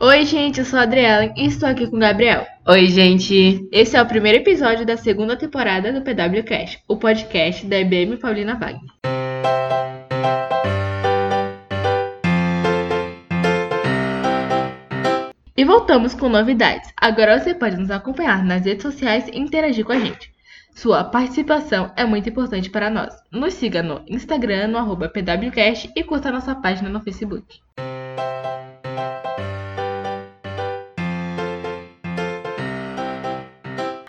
Oi, gente, eu sou a Adriela e estou aqui com o Gabriel. Oi, gente! Esse é o primeiro episódio da segunda temporada do PWCast, o podcast da IBM Paulina Wagner. E voltamos com novidades. Agora você pode nos acompanhar nas redes sociais e interagir com a gente. Sua participação é muito importante para nós. Nos siga no Instagram, no PWCast e curta nossa página no Facebook.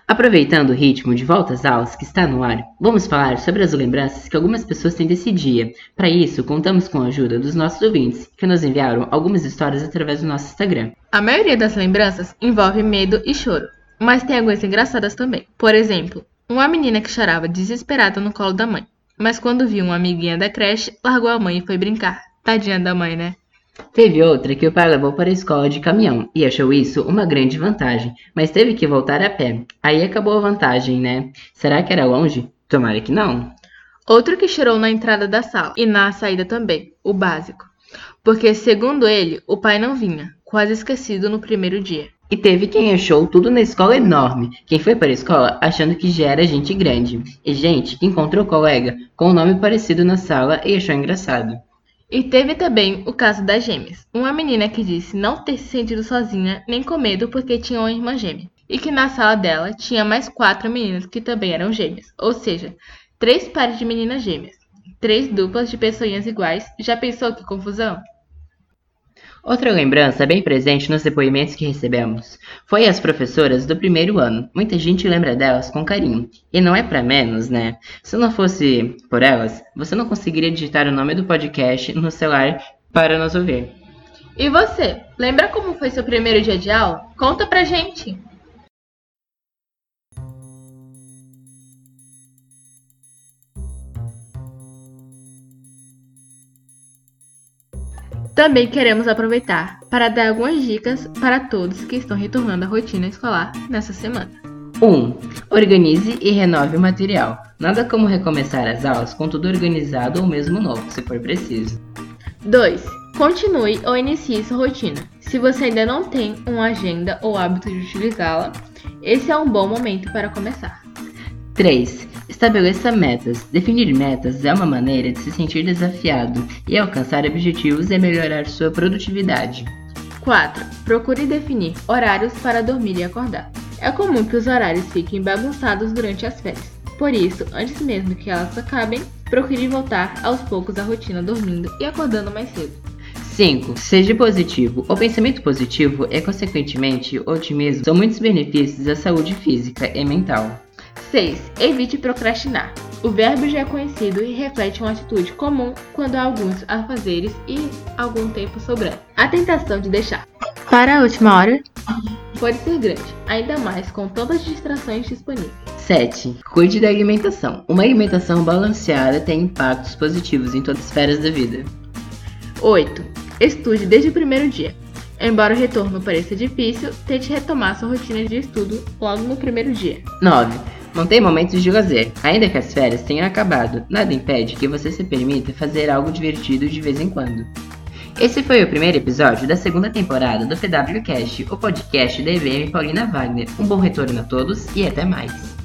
Aproveitando o ritmo de volta às aulas que está no ar, vamos falar sobre as lembranças que algumas pessoas têm desse dia. Para isso, contamos com a ajuda dos nossos ouvintes, que nos enviaram algumas histórias através do nosso Instagram. A maioria das lembranças envolve medo e choro, mas tem algumas engraçadas também. Por exemplo, uma menina que chorava desesperada no colo da mãe, mas quando viu uma amiguinha da creche, largou a mãe e foi brincar. Tadinha da mãe, né? Teve outra que o pai levou para a escola de caminhão e achou isso uma grande vantagem, mas teve que voltar a pé. Aí acabou a vantagem, né? Será que era longe? Tomara que não. Outro que chorou na entrada da sala e na saída também, o básico. Porque, segundo ele, o pai não vinha, quase esquecido no primeiro dia. E teve quem achou tudo na escola enorme. Quem foi para a escola achando que já era gente grande. E gente que encontrou colega com um nome parecido na sala e achou engraçado. E teve também o caso das gêmeas. Uma menina que disse não ter se sentido sozinha nem com medo porque tinha uma irmã gêmea. E que na sala dela tinha mais quatro meninas que também eram gêmeas. Ou seja, três pares de meninas gêmeas. Três duplas de pessoinhas iguais. Já pensou que confusão? Outra lembrança bem presente nos depoimentos que recebemos foi as professoras do primeiro ano. Muita gente lembra delas com carinho. E não é para menos, né? Se não fosse por elas, você não conseguiria digitar o nome do podcast no celular para nos ouvir. E você, lembra como foi seu primeiro dia de aula? Conta pra gente! Também queremos aproveitar para dar algumas dicas para todos que estão retornando à rotina escolar nessa semana. 1. Um, organize e renove o material. Nada como recomeçar as aulas com tudo organizado ou mesmo novo, se for preciso. 2. Continue ou inicie sua rotina. Se você ainda não tem uma agenda ou hábito de utilizá-la, esse é um bom momento para começar. 3. Estabeleça metas. Definir metas é uma maneira de se sentir desafiado e alcançar objetivos e melhorar sua produtividade. 4. Procure definir horários para dormir e acordar. É comum que os horários fiquem bagunçados durante as férias. Por isso, antes mesmo que elas acabem, procure voltar aos poucos à rotina dormindo e acordando mais cedo. 5. Seja positivo. O pensamento positivo e, consequentemente, o otimismo são muitos benefícios à saúde física e mental. 6. Evite procrastinar. O verbo já é conhecido e reflete uma atitude comum quando há alguns afazeres e algum tempo sobrando. A tentação de deixar para a última hora pode ser grande, ainda mais com todas as distrações disponíveis. 7. Cuide da alimentação. Uma alimentação balanceada tem impactos positivos em todas as esferas da vida. 8. Estude desde o primeiro dia. Embora o retorno pareça difícil, tente retomar sua rotina de estudo logo no primeiro dia. 9. Mantém momentos de lazer. Ainda que as férias tenham acabado, nada impede que você se permita fazer algo divertido de vez em quando. Esse foi o primeiro episódio da segunda temporada do PWCast, o podcast da EVM Paulina Wagner. Um bom retorno a todos e até mais.